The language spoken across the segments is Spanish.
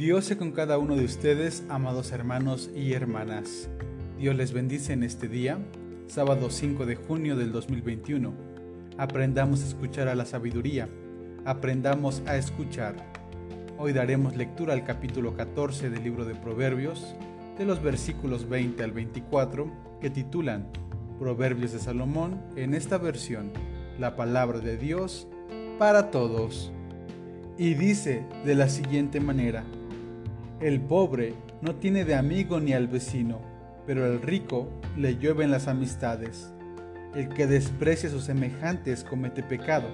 Dios sea con cada uno de ustedes, amados hermanos y hermanas. Dios les bendice en este día, sábado 5 de junio del 2021. Aprendamos a escuchar a la sabiduría, aprendamos a escuchar. Hoy daremos lectura al capítulo 14 del libro de Proverbios, de los versículos 20 al 24, que titulan Proverbios de Salomón, en esta versión, la palabra de Dios para todos. Y dice de la siguiente manera, el pobre no tiene de amigo ni al vecino, pero el rico le llueven las amistades. El que desprecia a sus semejantes comete pecado,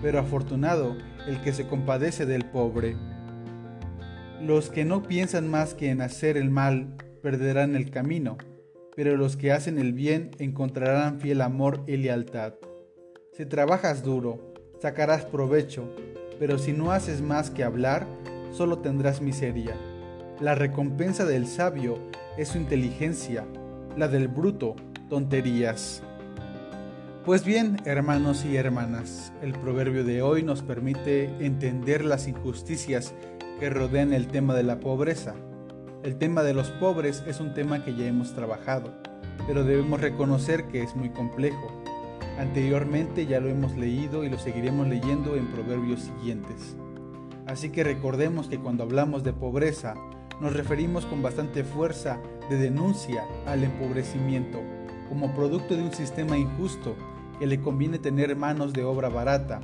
pero afortunado el que se compadece del pobre. Los que no piensan más que en hacer el mal perderán el camino, pero los que hacen el bien encontrarán fiel amor y lealtad. Si trabajas duro, sacarás provecho, pero si no haces más que hablar, solo tendrás miseria. La recompensa del sabio es su inteligencia, la del bruto, tonterías. Pues bien, hermanos y hermanas, el proverbio de hoy nos permite entender las injusticias que rodean el tema de la pobreza. El tema de los pobres es un tema que ya hemos trabajado, pero debemos reconocer que es muy complejo. Anteriormente ya lo hemos leído y lo seguiremos leyendo en proverbios siguientes. Así que recordemos que cuando hablamos de pobreza, nos referimos con bastante fuerza de denuncia al empobrecimiento como producto de un sistema injusto que le conviene tener manos de obra barata.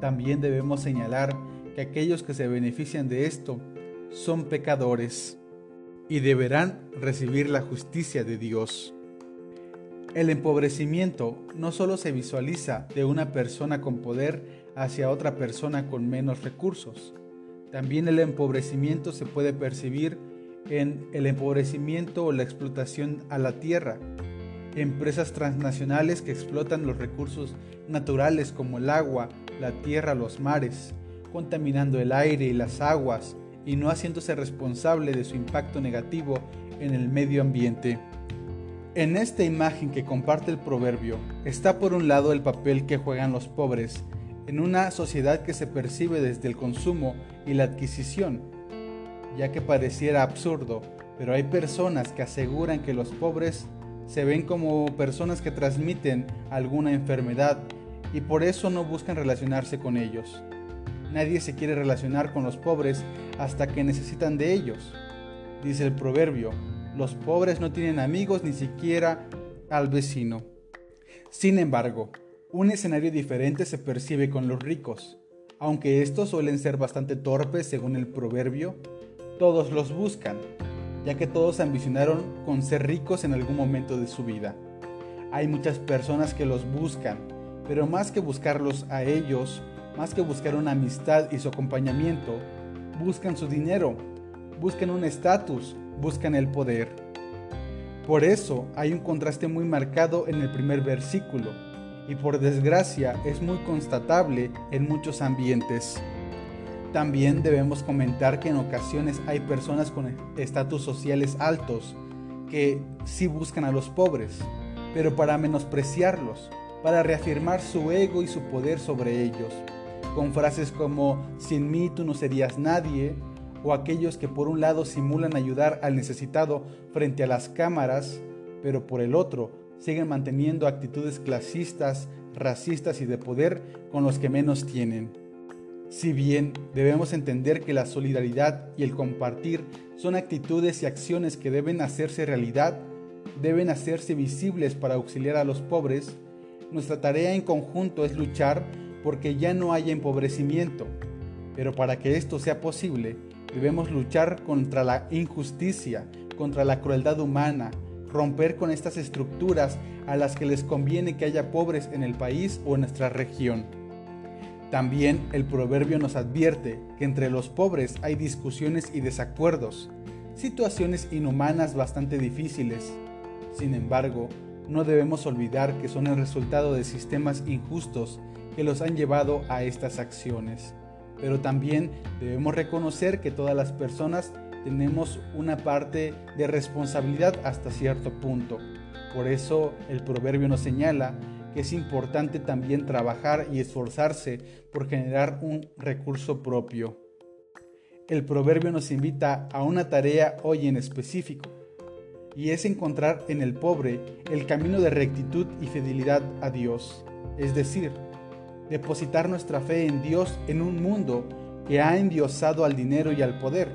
También debemos señalar que aquellos que se benefician de esto son pecadores y deberán recibir la justicia de Dios. El empobrecimiento no solo se visualiza de una persona con poder hacia otra persona con menos recursos, también el empobrecimiento se puede percibir en el empobrecimiento o la explotación a la tierra. Empresas transnacionales que explotan los recursos naturales como el agua, la tierra, los mares, contaminando el aire y las aguas y no haciéndose responsable de su impacto negativo en el medio ambiente. En esta imagen que comparte el proverbio está por un lado el papel que juegan los pobres en una sociedad que se percibe desde el consumo y la adquisición, ya que pareciera absurdo, pero hay personas que aseguran que los pobres se ven como personas que transmiten alguna enfermedad y por eso no buscan relacionarse con ellos. Nadie se quiere relacionar con los pobres hasta que necesitan de ellos. Dice el proverbio, los pobres no tienen amigos ni siquiera al vecino. Sin embargo, un escenario diferente se percibe con los ricos. Aunque estos suelen ser bastante torpes según el proverbio, todos los buscan, ya que todos ambicionaron con ser ricos en algún momento de su vida. Hay muchas personas que los buscan, pero más que buscarlos a ellos, más que buscar una amistad y su acompañamiento, buscan su dinero, buscan un estatus, buscan el poder. Por eso hay un contraste muy marcado en el primer versículo, y por desgracia es muy constatable en muchos ambientes. También debemos comentar que en ocasiones hay personas con estatus sociales altos que sí buscan a los pobres, pero para menospreciarlos, para reafirmar su ego y su poder sobre ellos, con frases como sin mí tú no serías nadie, o aquellos que por un lado simulan ayudar al necesitado frente a las cámaras, pero por el otro siguen manteniendo actitudes clasistas, racistas y de poder con los que menos tienen. Si bien debemos entender que la solidaridad y el compartir son actitudes y acciones que deben hacerse realidad, deben hacerse visibles para auxiliar a los pobres, nuestra tarea en conjunto es luchar porque ya no haya empobrecimiento. Pero para que esto sea posible, debemos luchar contra la injusticia, contra la crueldad humana, romper con estas estructuras a las que les conviene que haya pobres en el país o en nuestra región. También el proverbio nos advierte que entre los pobres hay discusiones y desacuerdos, situaciones inhumanas bastante difíciles. Sin embargo, no debemos olvidar que son el resultado de sistemas injustos que los han llevado a estas acciones. Pero también debemos reconocer que todas las personas tenemos una parte de responsabilidad hasta cierto punto. Por eso el proverbio nos señala que es importante también trabajar y esforzarse por generar un recurso propio. el proverbio nos invita a una tarea hoy en específico, y es encontrar en el pobre el camino de rectitud y fidelidad a Dios, es decir, depositar nuestra fe en Dios en un mundo que ha endiosado al dinero y al poder,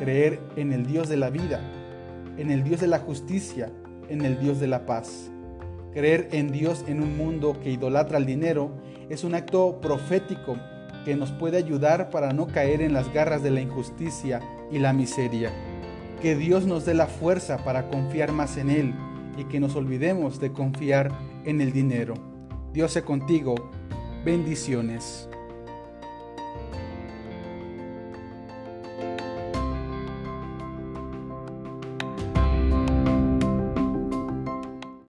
creer en el Dios de la vida, en el Dios de la justicia, en el Dios de la paz. Creer en Dios en un mundo que idolatra el dinero es un acto profético que nos puede ayudar para no caer en las garras de la injusticia y la miseria. Que Dios nos dé la fuerza para confiar más en Él y que nos olvidemos de confiar en el dinero. Dios sea contigo. Bendiciones.